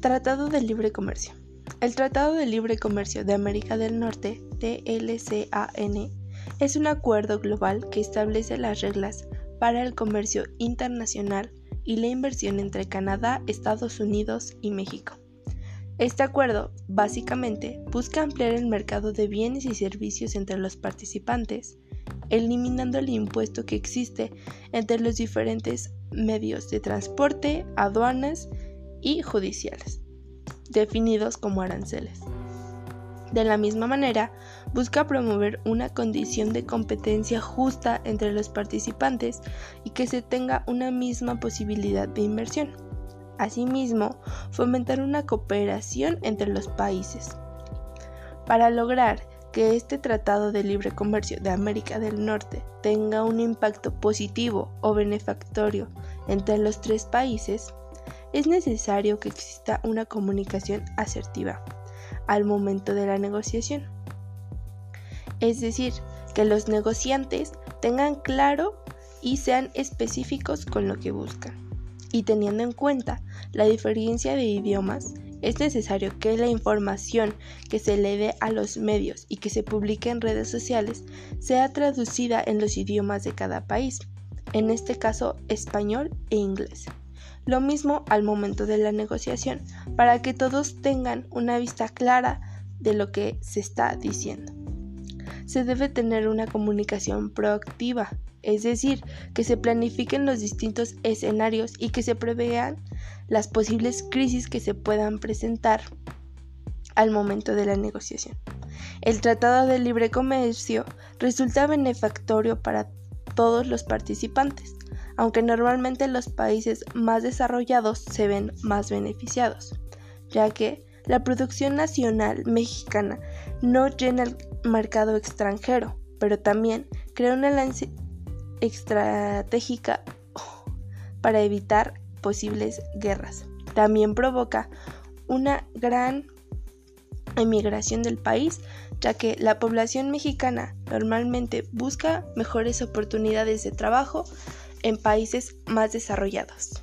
Tratado de Libre Comercio. El Tratado de Libre Comercio de América del Norte, TLCAN, es un acuerdo global que establece las reglas para el comercio internacional y la inversión entre Canadá, Estados Unidos y México. Este acuerdo, básicamente, busca ampliar el mercado de bienes y servicios entre los participantes, eliminando el impuesto que existe entre los diferentes medios de transporte, aduanas y judiciales, definidos como aranceles. De la misma manera, busca promover una condición de competencia justa entre los participantes y que se tenga una misma posibilidad de inversión. Asimismo, fomentar una cooperación entre los países. Para lograr que este Tratado de Libre Comercio de América del Norte tenga un impacto positivo o benefactorio entre los tres países, es necesario que exista una comunicación asertiva al momento de la negociación. Es decir, que los negociantes tengan claro y sean específicos con lo que buscan. Y teniendo en cuenta la diferencia de idiomas, es necesario que la información que se le dé a los medios y que se publique en redes sociales sea traducida en los idiomas de cada país, en este caso español e inglés. Lo mismo al momento de la negociación, para que todos tengan una vista clara de lo que se está diciendo. Se debe tener una comunicación proactiva, es decir, que se planifiquen los distintos escenarios y que se prevean las posibles crisis que se puedan presentar al momento de la negociación. El Tratado de Libre Comercio resulta benefactorio para todos los participantes, aunque normalmente los países más desarrollados se ven más beneficiados, ya que la producción nacional mexicana no llena el mercado extranjero, pero también crea una lanza estratégica para evitar posibles guerras. También provoca una gran emigración del país, ya que la población mexicana normalmente busca mejores oportunidades de trabajo en países más desarrollados.